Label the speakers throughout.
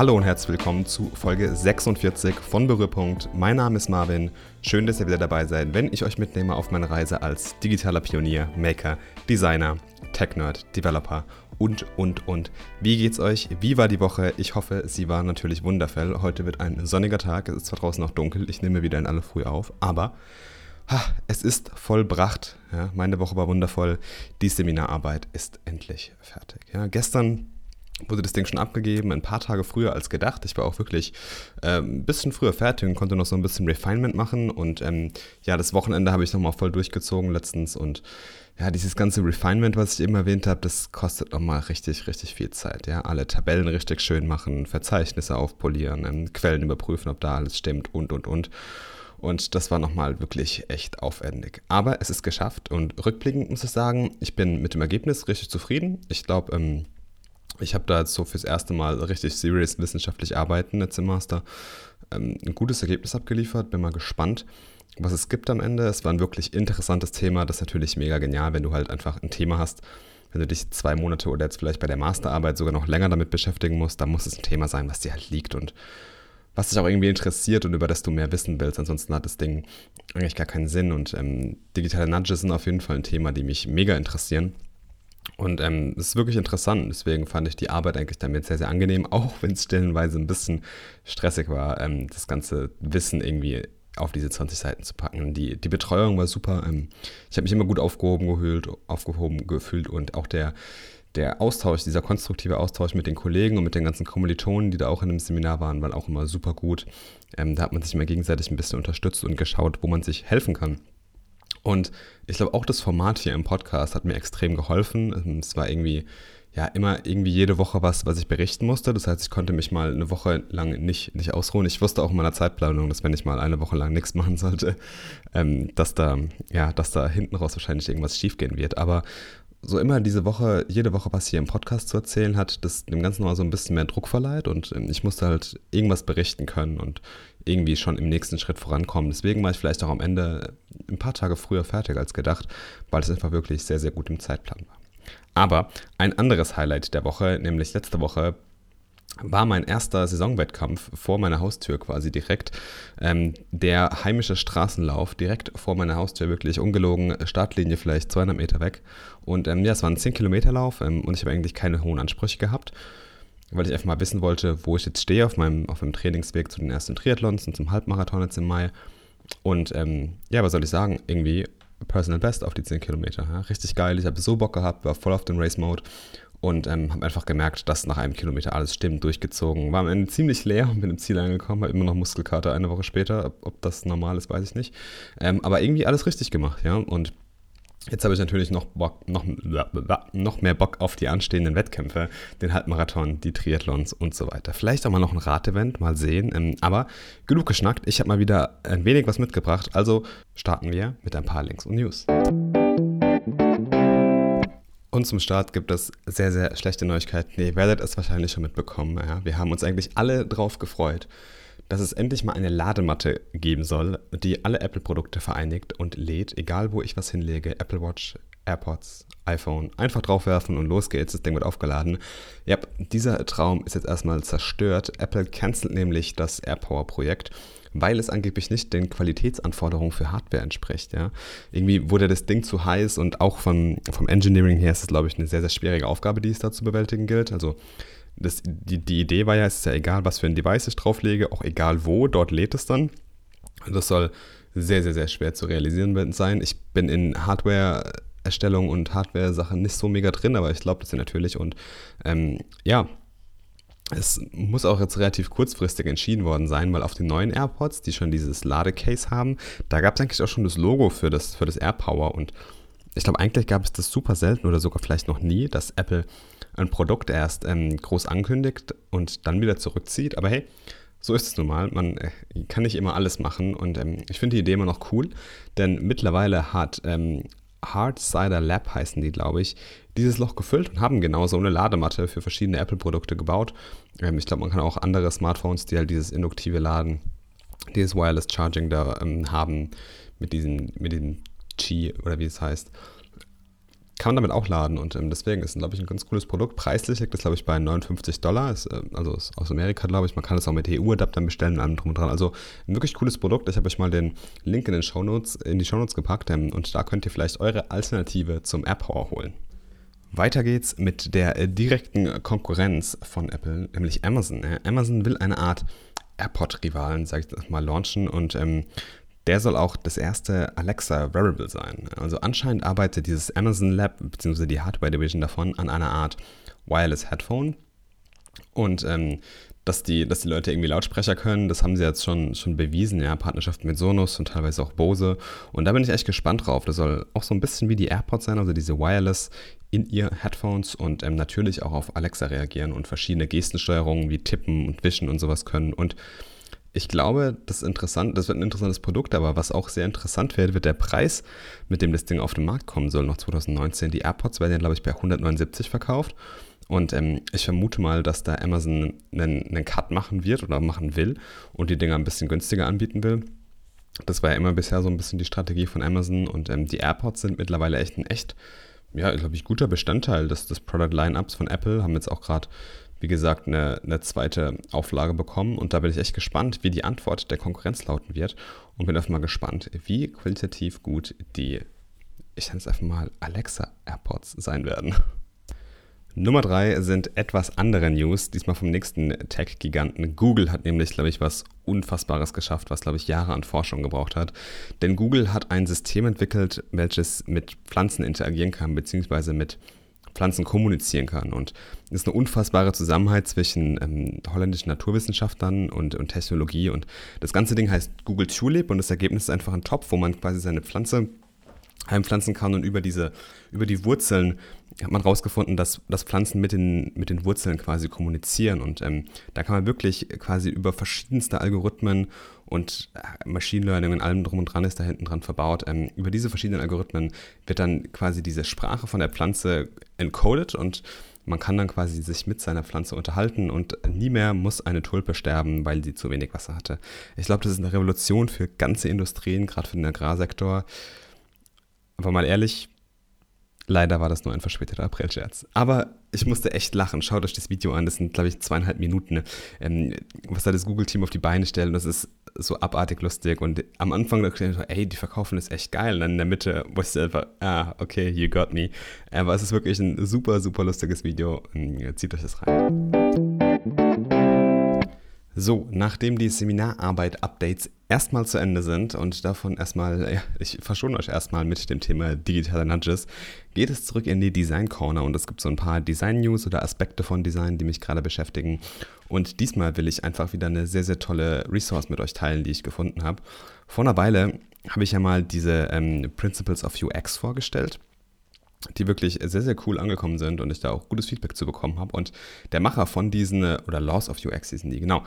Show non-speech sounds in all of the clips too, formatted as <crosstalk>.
Speaker 1: Hallo und herzlich willkommen zu Folge 46 von Berührpunkt. Mein Name ist Marvin. Schön, dass ihr wieder dabei seid, wenn ich euch mitnehme auf meine Reise als digitaler Pionier, Maker, Designer, Tech-Nerd, Developer und, und, und. Wie geht's euch? Wie war die Woche? Ich hoffe, sie war natürlich wundervoll. Heute wird ein sonniger Tag. Es ist zwar draußen noch dunkel, ich nehme wieder in alle früh auf, aber ha, es ist vollbracht. Ja, meine Woche war wundervoll. Die Seminararbeit ist endlich fertig. Ja, gestern wurde das Ding schon abgegeben, ein paar Tage früher als gedacht. Ich war auch wirklich äh, ein bisschen früher fertig und konnte noch so ein bisschen Refinement machen. Und ähm, ja, das Wochenende habe ich nochmal voll durchgezogen letztens. Und ja, dieses ganze Refinement, was ich eben erwähnt habe, das kostet nochmal richtig, richtig viel Zeit. Ja, alle Tabellen richtig schön machen, Verzeichnisse aufpolieren, ähm, Quellen überprüfen, ob da alles stimmt und, und, und. Und das war nochmal wirklich echt aufwendig. Aber es ist geschafft und rückblickend muss ich sagen, ich bin mit dem Ergebnis richtig zufrieden. Ich glaube, ähm, ich habe da jetzt so fürs erste Mal richtig serious wissenschaftlich arbeiten jetzt im Master ähm, ein gutes Ergebnis abgeliefert. Bin mal gespannt, was es gibt am Ende. Es war ein wirklich interessantes Thema. Das ist natürlich mega genial, wenn du halt einfach ein Thema hast. Wenn du dich zwei Monate oder jetzt vielleicht bei der Masterarbeit sogar noch länger damit beschäftigen musst, dann muss es ein Thema sein, was dir halt liegt und was dich auch irgendwie interessiert und über das du mehr wissen willst. Ansonsten hat das Ding eigentlich gar keinen Sinn. Und ähm, digitale Nudges sind auf jeden Fall ein Thema, die mich mega interessieren. Und ähm, es ist wirklich interessant. Deswegen fand ich die Arbeit eigentlich damit sehr, sehr angenehm, <laughs> auch wenn es stellenweise ein bisschen stressig war, ähm, das ganze Wissen irgendwie auf diese 20 Seiten zu packen. Die, die Betreuung war super. Ähm, ich habe mich immer gut aufgehoben, gefühlt, aufgehoben gefühlt und auch der, der Austausch, dieser konstruktive Austausch mit den Kollegen und mit den ganzen Kommilitonen, die da auch in dem Seminar waren, war auch immer super gut. Ähm, da hat man sich immer gegenseitig ein bisschen unterstützt und geschaut, wo man sich helfen kann. Und ich glaube, auch das Format hier im Podcast hat mir extrem geholfen. Es war irgendwie, ja, immer irgendwie jede Woche was, was ich berichten musste. Das heißt, ich konnte mich mal eine Woche lang nicht, nicht ausruhen. Ich wusste auch in meiner Zeitplanung, dass wenn ich mal eine Woche lang nichts <laughs> machen sollte, ähm, dass da, ja, dass da hinten raus wahrscheinlich irgendwas schiefgehen wird. Aber so immer diese Woche, jede Woche was hier im Podcast zu erzählen hat, das dem Ganzen mal so ein bisschen mehr Druck verleiht und ähm, ich musste halt irgendwas berichten können und irgendwie schon im nächsten Schritt vorankommen. Deswegen war ich vielleicht auch am Ende ein paar Tage früher fertig als gedacht, weil es einfach wirklich sehr, sehr gut im Zeitplan war. Aber ein anderes Highlight der Woche, nämlich letzte Woche, war mein erster Saisonwettkampf vor meiner Haustür quasi direkt. Ähm, der heimische Straßenlauf direkt vor meiner Haustür, wirklich ungelogen, Startlinie vielleicht 200 Meter weg. Und ähm, ja, es war ein 10-Kilometer-Lauf ähm, und ich habe eigentlich keine hohen Ansprüche gehabt, weil ich einfach mal wissen wollte, wo ich jetzt stehe auf meinem, auf meinem Trainingsweg zu den ersten Triathlons und zum Halbmarathon jetzt im Mai. Und ähm, ja, was soll ich sagen? Irgendwie Personal Best auf die 10 Kilometer. Ja? Richtig geil. Ich habe so Bock gehabt, war voll auf dem Race-Mode und ähm, habe einfach gemerkt, dass nach einem Kilometer alles stimmt, durchgezogen. War am Ende ziemlich leer und <laughs> bin im Ziel angekommen, habe immer noch Muskelkater eine Woche später. Ob, ob das normal ist, weiß ich nicht. Ähm, aber irgendwie alles richtig gemacht, ja. Und Jetzt habe ich natürlich noch, Bock, noch, noch mehr Bock auf die anstehenden Wettkämpfe, den Halbmarathon, die Triathlons und so weiter. Vielleicht auch mal noch ein Radevent, mal sehen. Ähm, aber genug geschnackt, ich habe mal wieder ein wenig was mitgebracht. Also starten wir mit ein paar Links und News. Und zum Start gibt es sehr, sehr schlechte Neuigkeiten. Ihr werdet es wahrscheinlich schon mitbekommen. Ja. Wir haben uns eigentlich alle drauf gefreut, dass es endlich mal eine Ladematte geben soll, die alle Apple-Produkte vereinigt und lädt, egal wo ich was hinlege, Apple Watch, AirPods, iPhone, einfach draufwerfen und los geht's, das Ding wird aufgeladen. Ja, dieser Traum ist jetzt erstmal zerstört. Apple cancelt nämlich das AirPower-Projekt weil es angeblich nicht den Qualitätsanforderungen für Hardware entspricht. Ja. Irgendwie wurde das Ding zu heiß und auch vom, vom Engineering her ist es, glaube ich, eine sehr, sehr schwierige Aufgabe, die es da zu bewältigen gilt. Also das, die, die Idee war ja, es ist ja egal, was für ein Device ich drauflege, auch egal wo, dort lädt es dann. Das soll sehr, sehr, sehr schwer zu realisieren sein. Ich bin in Hardware Erstellung und Hardware-Sachen nicht so mega drin, aber ich glaube das natürlich. Und ähm, ja, es muss auch jetzt relativ kurzfristig entschieden worden sein, weil auf den neuen AirPods, die schon dieses Ladecase haben, da gab es eigentlich auch schon das Logo für das, für das AirPower. Und ich glaube, eigentlich gab es das super selten oder sogar vielleicht noch nie, dass Apple ein Produkt erst ähm, groß ankündigt und dann wieder zurückzieht. Aber hey, so ist es nun mal. Man äh, kann nicht immer alles machen. Und ähm, ich finde die Idee immer noch cool, denn mittlerweile hat ähm, Hard Cider Lab heißen die, glaube ich, dieses Loch gefüllt und haben genau so eine Ladematte für verschiedene Apple-Produkte gebaut. Ähm, ich glaube, man kann auch andere Smartphones, die halt dieses induktive Laden, dieses Wireless Charging da ähm, haben, mit diesem, mit diesem Qi oder wie es heißt, kann man damit auch laden und ähm, deswegen ist es, glaube ich, ein ganz cooles Produkt. Preislich liegt das, glaube ich, bei 59 Dollar, ist, äh, also ist aus Amerika, glaube ich. Man kann es auch mit EU-Adaptern bestellen und allem drum und dran. Also ein wirklich cooles Produkt. Ich habe euch mal den Link in, den Shownotes, in die Shownotes gepackt ähm, und da könnt ihr vielleicht eure Alternative zum AirPower holen. Weiter geht's mit der äh, direkten Konkurrenz von Apple, nämlich Amazon. Amazon will eine Art AirPod-Rivalen, sag ich mal, launchen und ähm, der soll auch das erste Alexa Wearable sein. Also anscheinend arbeitet dieses Amazon Lab bzw. die Hardware Division davon an einer Art Wireless Headphone. Und ähm, dass, die, dass die Leute irgendwie Lautsprecher können, das haben sie jetzt schon, schon bewiesen, ja, Partnerschaften mit Sonos und teilweise auch Bose. Und da bin ich echt gespannt drauf. Das soll auch so ein bisschen wie die AirPods sein, also diese Wireless in ihr Headphones und ähm, natürlich auch auf Alexa reagieren und verschiedene Gestensteuerungen wie Tippen und Wischen und sowas können. Und ich glaube, das interessant, das wird ein interessantes Produkt, aber was auch sehr interessant wird, wird der Preis, mit dem das Ding auf den Markt kommen soll, noch 2019. Die AirPods werden ja, glaube ich, bei 179 verkauft. Und ähm, ich vermute mal, dass da Amazon einen, einen Cut machen wird oder machen will und die Dinger ein bisschen günstiger anbieten will. Das war ja immer bisher so ein bisschen die Strategie von Amazon und ähm, die AirPods sind mittlerweile echt ein echt, ja, glaube ich, guter Bestandteil des, des Product Lineups von Apple. Haben jetzt auch gerade wie gesagt, eine, eine zweite Auflage bekommen. Und da bin ich echt gespannt, wie die Antwort der Konkurrenz lauten wird. Und bin einfach mal gespannt, wie qualitativ gut die, ich nenne es einfach mal, Alexa AirPods sein werden. Nummer drei sind etwas andere News, diesmal vom nächsten Tech-Giganten. Google hat nämlich, glaube ich, was Unfassbares geschafft, was, glaube ich, Jahre an Forschung gebraucht hat. Denn Google hat ein System entwickelt, welches mit Pflanzen interagieren kann, beziehungsweise mit kommunizieren kann. Und es ist eine unfassbare Zusammenhalt zwischen ähm, holländischen Naturwissenschaftlern und, und Technologie. Und das ganze Ding heißt Google Tulip und das Ergebnis ist einfach ein Topf, wo man quasi seine Pflanze heimpflanzen kann und über diese, über die Wurzeln hat man herausgefunden, dass, dass Pflanzen mit den, mit den Wurzeln quasi kommunizieren. Und ähm, da kann man wirklich quasi über verschiedenste Algorithmen und äh, Machine Learning und allem drum und dran ist da hinten dran verbaut. Ähm, über diese verschiedenen Algorithmen wird dann quasi diese Sprache von der Pflanze encoded und man kann dann quasi sich mit seiner Pflanze unterhalten und nie mehr muss eine Tulpe sterben, weil sie zu wenig Wasser hatte. Ich glaube, das ist eine Revolution für ganze Industrien, gerade für den Agrarsektor. Aber mal ehrlich, Leider war das nur ein verspäteter Aprilscherz. Aber ich musste echt lachen. Schaut euch das Video an. Das sind, glaube ich, zweieinhalb Minuten. Ähm, was da das Google-Team auf die Beine stellt. Das ist so abartig lustig. Und am Anfang dachte ich so, ey, die verkaufen das echt geil. Und dann in der Mitte wusste ich einfach, ah, okay, you got me. Aber es ist wirklich ein super, super lustiges Video. Ähm, zieht euch das rein. So, nachdem die Seminararbeit-Updates erstmal zu Ende sind und davon erstmal, ja, ich verschone euch erstmal mit dem Thema digitale Nudges, geht es zurück in die Design Corner und es gibt so ein paar Design-News oder Aspekte von Design, die mich gerade beschäftigen. Und diesmal will ich einfach wieder eine sehr, sehr tolle Resource mit euch teilen, die ich gefunden habe. Vor einer Weile habe ich ja mal diese ähm, Principles of UX vorgestellt die wirklich sehr, sehr cool angekommen sind und ich da auch gutes Feedback zu bekommen habe. Und der Macher von diesen, äh, oder Laws of UX hießen die, genau.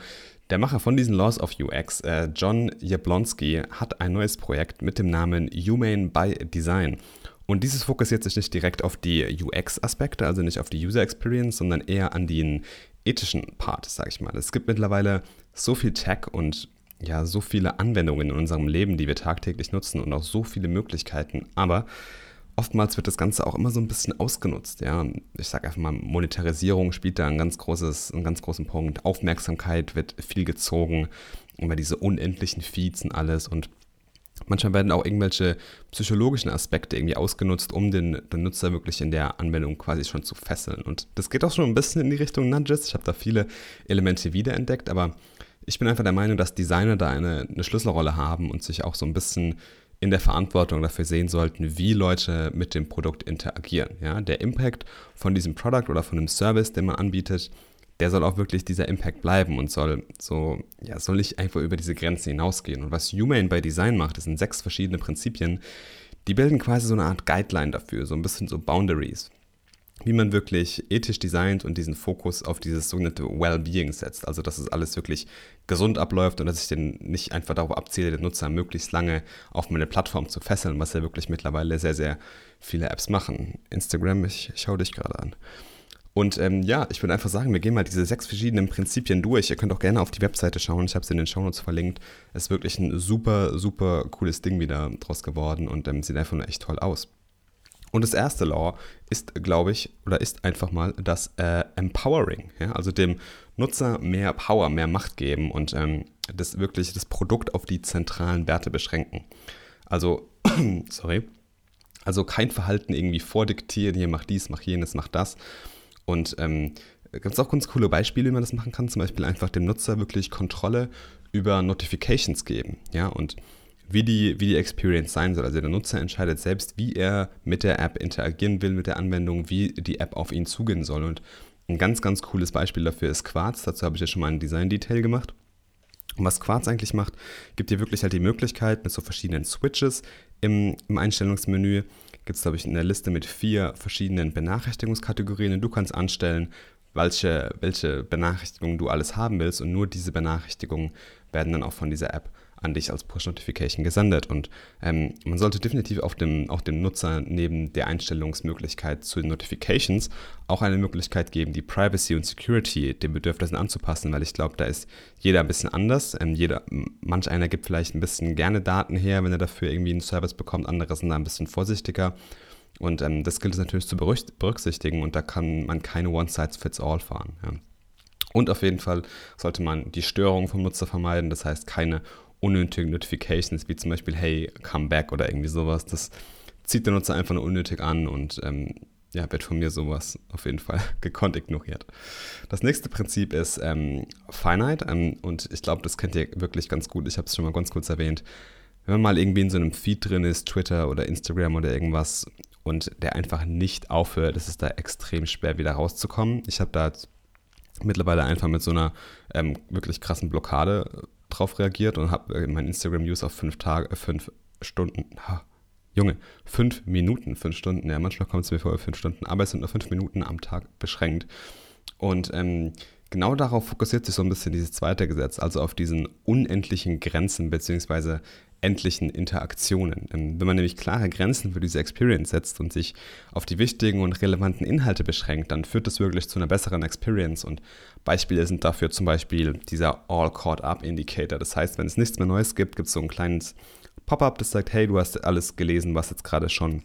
Speaker 1: Der Macher von diesen Laws of UX, äh, John Jablonski, hat ein neues Projekt mit dem Namen Humane by Design. Und dieses fokussiert sich nicht direkt auf die UX-Aspekte, also nicht auf die User Experience, sondern eher an den ethischen Part, sag ich mal. Es gibt mittlerweile so viel Tech und ja, so viele Anwendungen in unserem Leben, die wir tagtäglich nutzen und auch so viele Möglichkeiten. Aber oftmals wird das Ganze auch immer so ein bisschen ausgenutzt. Ja? Ich sage einfach mal, Monetarisierung spielt da ein ganz großes, einen ganz großen Punkt. Aufmerksamkeit wird viel gezogen, immer diese unendlichen Feeds und alles. Und manchmal werden auch irgendwelche psychologischen Aspekte irgendwie ausgenutzt, um den, den Nutzer wirklich in der Anwendung quasi schon zu fesseln. Und das geht auch schon ein bisschen in die Richtung Nudges. Ich habe da viele Elemente wiederentdeckt, aber ich bin einfach der Meinung, dass Designer da eine, eine Schlüsselrolle haben und sich auch so ein bisschen in der Verantwortung dafür sehen sollten, wie Leute mit dem Produkt interagieren. Ja? Der Impact von diesem Produkt oder von dem Service, den man anbietet, der soll auch wirklich dieser Impact bleiben und soll so, ja, soll nicht einfach über diese Grenzen hinausgehen. Und was Humane by Design macht, das sind sechs verschiedene Prinzipien, die bilden quasi so eine Art Guideline dafür, so ein bisschen so Boundaries wie man wirklich ethisch designt und diesen Fokus auf dieses sogenannte Well-Being setzt. Also, dass es alles wirklich gesund abläuft und dass ich den nicht einfach darauf abziele, den Nutzer möglichst lange auf meine Plattform zu fesseln, was ja wirklich mittlerweile sehr, sehr viele Apps machen. Instagram, ich, ich schaue dich gerade an. Und ähm, ja, ich würde einfach sagen, wir gehen mal diese sechs verschiedenen Prinzipien durch. Ihr könnt auch gerne auf die Webseite schauen. Ich habe es in den Shownotes verlinkt. Es ist wirklich ein super, super cooles Ding wieder draus geworden und ähm, sieht einfach nur echt toll aus. Und das erste Law ist, glaube ich, oder ist einfach mal das äh, Empowering. Ja? Also dem Nutzer mehr Power, mehr Macht geben und ähm, das wirklich das Produkt auf die zentralen Werte beschränken. Also, <clears throat> sorry, also kein Verhalten irgendwie vordiktieren, hier mach dies, mach jenes, mach das. Und ähm, gibt es auch ganz coole Beispiele, wie man das machen kann. Zum Beispiel einfach dem Nutzer wirklich Kontrolle über Notifications geben. Ja, und wie die, wie die Experience sein soll. Also der Nutzer entscheidet selbst, wie er mit der App interagieren will, mit der Anwendung, wie die App auf ihn zugehen soll. Und ein ganz, ganz cooles Beispiel dafür ist Quartz. Dazu habe ich ja schon mal ein Design-Detail gemacht. Und was Quartz eigentlich macht, gibt dir wirklich halt die Möglichkeit mit so verschiedenen Switches im, im Einstellungsmenü. Gibt es, glaube ich, eine Liste mit vier verschiedenen Benachrichtigungskategorien und du kannst anstellen, welche, welche Benachrichtigungen du alles haben willst und nur diese Benachrichtigungen werden dann auch von dieser App an dich als Push-Notification gesendet. Und ähm, man sollte definitiv auch dem, auch dem Nutzer neben der Einstellungsmöglichkeit zu den Notifications auch eine Möglichkeit geben, die Privacy und Security den Bedürfnissen anzupassen, weil ich glaube, da ist jeder ein bisschen anders. Ähm, jeder, manch einer gibt vielleicht ein bisschen gerne Daten her, wenn er dafür irgendwie einen Service bekommt, andere sind da ein bisschen vorsichtiger. Und ähm, das gilt es natürlich zu berücksichtigen und da kann man keine One-Size-Fits-All fahren. Ja. Und auf jeden Fall sollte man die Störung vom Nutzer vermeiden, das heißt keine unnötigen Notifications, wie zum Beispiel, hey, come back oder irgendwie sowas. Das zieht der Nutzer einfach nur unnötig an und ähm, ja, wird von mir sowas auf jeden Fall <laughs> gekonnt ignoriert. Das nächste Prinzip ist ähm, Finite ähm, und ich glaube, das kennt ihr wirklich ganz gut. Ich habe es schon mal ganz kurz erwähnt. Wenn man mal irgendwie in so einem Feed drin ist, Twitter oder Instagram oder irgendwas und der einfach nicht aufhört, ist es da extrem schwer wieder rauszukommen. Ich habe da mittlerweile einfach mit so einer ähm, wirklich krassen Blockade drauf reagiert und habe äh, mein Instagram-Use auf fünf Tage, äh, fünf Stunden, ha, Junge, fünf Minuten, fünf Stunden, ja, manchmal kommt es mir vor, fünf Stunden, aber es sind nur fünf Minuten am Tag beschränkt. Und ähm, genau darauf fokussiert sich so ein bisschen dieses zweite Gesetz, also auf diesen unendlichen Grenzen bzw endlichen Interaktionen. Ähm, wenn man nämlich klare Grenzen für diese Experience setzt und sich auf die wichtigen und relevanten Inhalte beschränkt, dann führt das wirklich zu einer besseren Experience. Und Beispiele sind dafür zum Beispiel dieser All Caught Up Indicator. Das heißt, wenn es nichts mehr Neues gibt, gibt es so ein kleines Pop-up, das sagt, hey, du hast alles gelesen, was jetzt gerade schon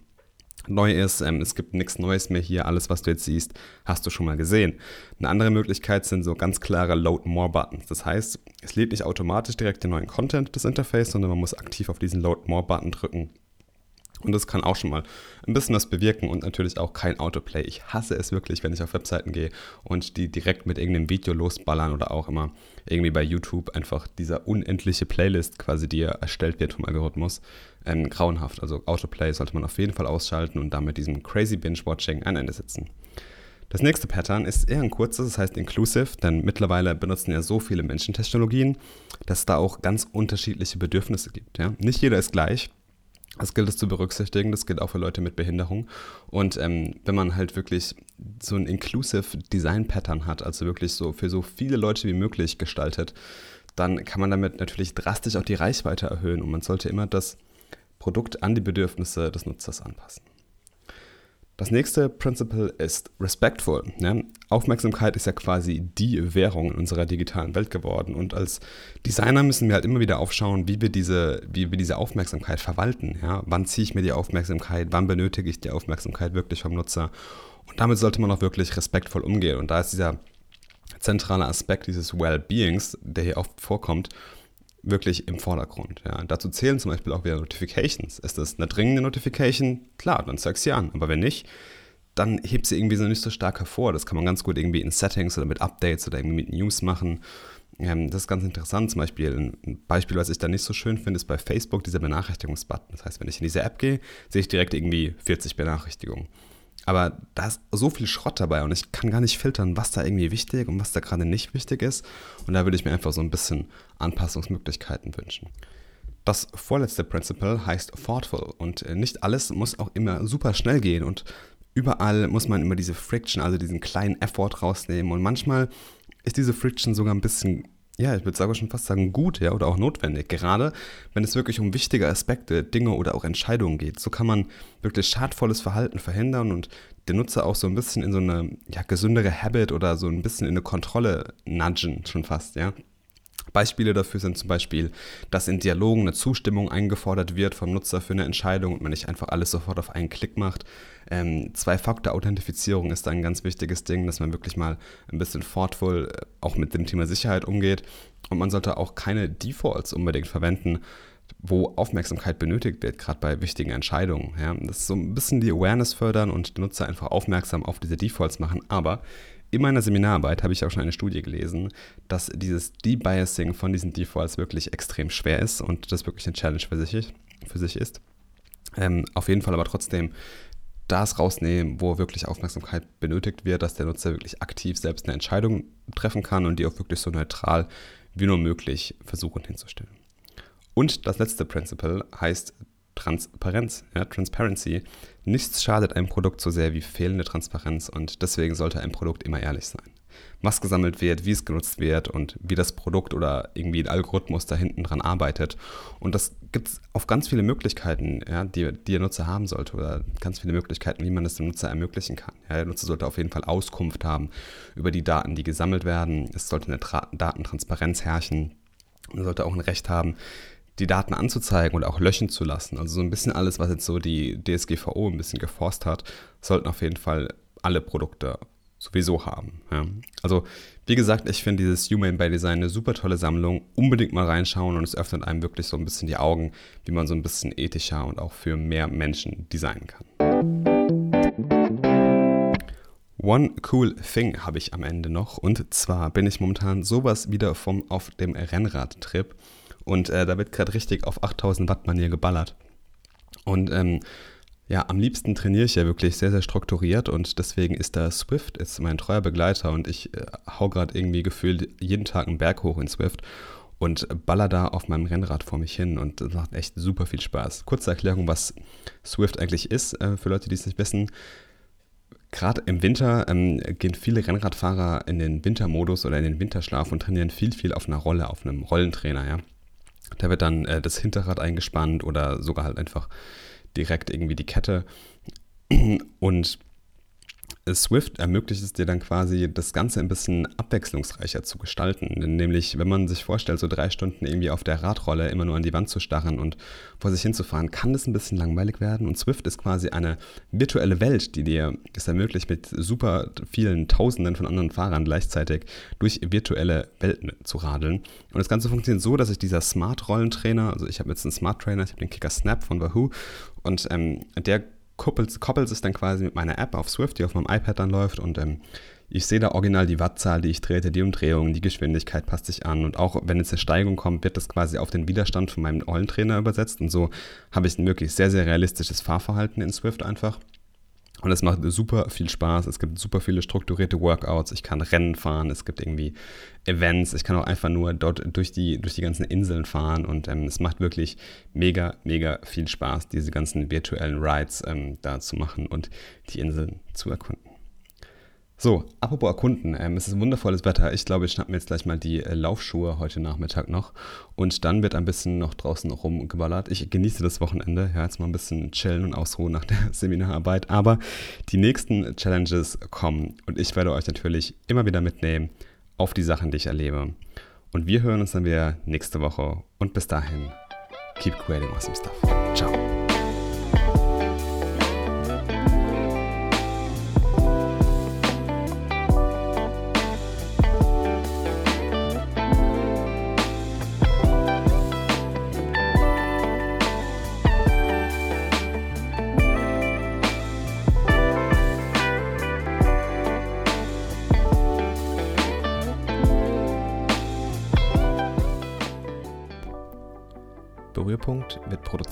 Speaker 1: neu ist. Ähm, es gibt nichts Neues mehr hier. Alles, was du jetzt siehst, hast du schon mal gesehen. Eine andere Möglichkeit sind so ganz klare Load More Buttons. Das heißt, es lädt nicht automatisch direkt den neuen Content des Interface, sondern man muss aktiv auf diesen Load More Button drücken. Und das kann auch schon mal ein bisschen was bewirken und natürlich auch kein Autoplay. Ich hasse es wirklich, wenn ich auf Webseiten gehe und die direkt mit irgendeinem Video losballern oder auch immer irgendwie bei YouTube einfach dieser unendliche Playlist quasi, die erstellt wird vom Algorithmus, ähm, grauenhaft. Also Autoplay sollte man auf jeden Fall ausschalten und damit diesem crazy Binge-Watching ein Ende setzen. Das nächste Pattern ist eher ein kurzes, das heißt inclusive, denn mittlerweile benutzen ja so viele Menschen Technologien, dass es da auch ganz unterschiedliche Bedürfnisse gibt. Ja? Nicht jeder ist gleich. Das gilt es zu berücksichtigen, das gilt auch für Leute mit Behinderung. Und ähm, wenn man halt wirklich so ein inclusive Design Pattern hat, also wirklich so für so viele Leute wie möglich gestaltet, dann kann man damit natürlich drastisch auch die Reichweite erhöhen und man sollte immer das Produkt an die Bedürfnisse des Nutzers anpassen. Das nächste Principle ist respectful. Ja? Aufmerksamkeit ist ja quasi die Währung in unserer digitalen Welt geworden. Und als Designer müssen wir halt immer wieder aufschauen, wie wir diese, wie wir diese Aufmerksamkeit verwalten. Ja? Wann ziehe ich mir die Aufmerksamkeit? Wann benötige ich die Aufmerksamkeit wirklich vom Nutzer? Und damit sollte man auch wirklich respektvoll umgehen. Und da ist dieser zentrale Aspekt dieses Well-Beings, der hier oft vorkommt, wirklich im Vordergrund. Ja. Dazu zählen zum Beispiel auch wieder Notifications. Ist das eine dringende Notification? Klar, dann zeig sie an. Aber wenn nicht, dann hebt sie irgendwie so nicht so stark hervor. Das kann man ganz gut irgendwie in Settings oder mit Updates oder irgendwie mit News machen. Ähm, das ist ganz interessant. Zum Beispiel, ein Beispiel, was ich da nicht so schön finde, ist bei Facebook dieser Benachrichtigungsbutton. Das heißt, wenn ich in diese App gehe, sehe ich direkt irgendwie 40 Benachrichtigungen. Aber da ist so viel Schrott dabei und ich kann gar nicht filtern, was da irgendwie wichtig und was da gerade nicht wichtig ist. Und da würde ich mir einfach so ein bisschen Anpassungsmöglichkeiten wünschen. Das vorletzte Principle heißt thoughtful und äh, nicht alles muss auch immer super schnell gehen und überall muss man immer diese Friction, also diesen kleinen Effort rausnehmen und manchmal ist diese Friction sogar ein bisschen ja, ich würde sogar schon fast sagen, gut, ja, oder auch notwendig. Gerade wenn es wirklich um wichtige Aspekte, Dinge oder auch Entscheidungen geht. So kann man wirklich schadvolles Verhalten verhindern und den Nutzer auch so ein bisschen in so eine ja, gesündere Habit oder so ein bisschen in eine Kontrolle nudgen, schon fast, ja. Beispiele dafür sind zum Beispiel, dass in Dialogen eine Zustimmung eingefordert wird vom Nutzer für eine Entscheidung und man nicht einfach alles sofort auf einen Klick macht. Ähm, Zwei-Faktor-Authentifizierung ist ein ganz wichtiges Ding, dass man wirklich mal ein bisschen thoughtful äh, auch mit dem Thema Sicherheit umgeht. Und man sollte auch keine Defaults unbedingt verwenden, wo Aufmerksamkeit benötigt wird, gerade bei wichtigen Entscheidungen. Ja. Das ist so ein bisschen die Awareness fördern und den Nutzer einfach aufmerksam auf diese Defaults machen, aber in meiner Seminararbeit habe ich auch schon eine Studie gelesen, dass dieses Debiasing von diesen Defaults wirklich extrem schwer ist und das wirklich eine Challenge für sich, für sich ist. Ähm, auf jeden Fall aber trotzdem das rausnehmen, wo wirklich Aufmerksamkeit benötigt wird, dass der Nutzer wirklich aktiv selbst eine Entscheidung treffen kann und die auch wirklich so neutral wie nur möglich versuchen hinzustellen. Und das letzte Principle heißt Transparenz, ja, Transparency. Nichts schadet einem Produkt so sehr wie fehlende Transparenz und deswegen sollte ein Produkt immer ehrlich sein. Was gesammelt wird, wie es genutzt wird und wie das Produkt oder irgendwie ein Algorithmus da hinten dran arbeitet. Und das gibt es auf ganz viele Möglichkeiten, ja, die, die der Nutzer haben sollte oder ganz viele Möglichkeiten, wie man das dem Nutzer ermöglichen kann. Ja, der Nutzer sollte auf jeden Fall Auskunft haben über die Daten, die gesammelt werden. Es sollte eine Tra Datentransparenz herrschen. Man sollte auch ein Recht haben, die Daten anzuzeigen und auch löschen zu lassen. Also so ein bisschen alles, was jetzt so die DSGVO ein bisschen geforst hat, sollten auf jeden Fall alle Produkte sowieso haben. Ja. Also wie gesagt, ich finde dieses Human by Design eine super tolle Sammlung. Unbedingt mal reinschauen und es öffnet einem wirklich so ein bisschen die Augen, wie man so ein bisschen ethischer und auch für mehr Menschen designen kann. One cool thing habe ich am Ende noch und zwar bin ich momentan sowas wieder vom auf dem Rennradtrip und äh, da wird gerade richtig auf 8000 Watt Manier geballert. Und ähm, ja, am liebsten trainiere ich ja wirklich sehr, sehr strukturiert und deswegen ist da Swift ist mein treuer Begleiter und ich äh, hau gerade irgendwie gefühlt jeden Tag einen Berg hoch in Swift und baller da auf meinem Rennrad vor mich hin und das macht echt super viel Spaß. Kurze Erklärung, was Swift eigentlich ist, äh, für Leute, die es nicht wissen. Gerade im Winter ähm, gehen viele Rennradfahrer in den Wintermodus oder in den Winterschlaf und trainieren viel, viel auf einer Rolle, auf einem Rollentrainer, ja. Da wird dann äh, das Hinterrad eingespannt oder sogar halt einfach direkt irgendwie die Kette. Und Swift ermöglicht es dir dann quasi, das Ganze ein bisschen abwechslungsreicher zu gestalten. Nämlich, wenn man sich vorstellt, so drei Stunden irgendwie auf der Radrolle immer nur an die Wand zu starren und vor sich hinzufahren, kann das ein bisschen langweilig werden. Und Swift ist quasi eine virtuelle Welt, die dir es ermöglicht, mit super vielen Tausenden von anderen Fahrern gleichzeitig durch virtuelle Welten zu radeln. Und das Ganze funktioniert so, dass sich dieser Smart-Rollentrainer, also ich habe jetzt einen Smart-Trainer, ich habe den Kicker Snap von Wahoo und ähm, der koppelt, koppelt es dann quasi mit meiner App auf Swift, die auf meinem iPad dann läuft und ähm, ich sehe da original die Wattzahl, die ich trete, die Umdrehung, die Geschwindigkeit passt sich an und auch wenn jetzt eine Steigung kommt, wird das quasi auf den Widerstand von meinem Rollentrainer übersetzt und so habe ich ein wirklich sehr, sehr realistisches Fahrverhalten in Swift einfach. Und es macht super viel Spaß. Es gibt super viele strukturierte Workouts. Ich kann Rennen fahren. Es gibt irgendwie Events. Ich kann auch einfach nur dort durch die, durch die ganzen Inseln fahren. Und ähm, es macht wirklich mega, mega viel Spaß, diese ganzen virtuellen Rides ähm, da zu machen und die Inseln zu erkunden. So, apropos erkunden, ähm, es ist wundervolles Wetter. Ich glaube, ich schnappe mir jetzt gleich mal die äh, Laufschuhe heute Nachmittag noch und dann wird ein bisschen noch draußen rumgeballert. Ich genieße das Wochenende, ja, jetzt mal ein bisschen chillen und ausruhen nach der <laughs> Seminararbeit, aber die nächsten Challenges kommen und ich werde euch natürlich immer wieder mitnehmen auf die Sachen, die ich erlebe. Und wir hören uns dann wieder nächste Woche und bis dahin, keep creating awesome stuff. Ciao.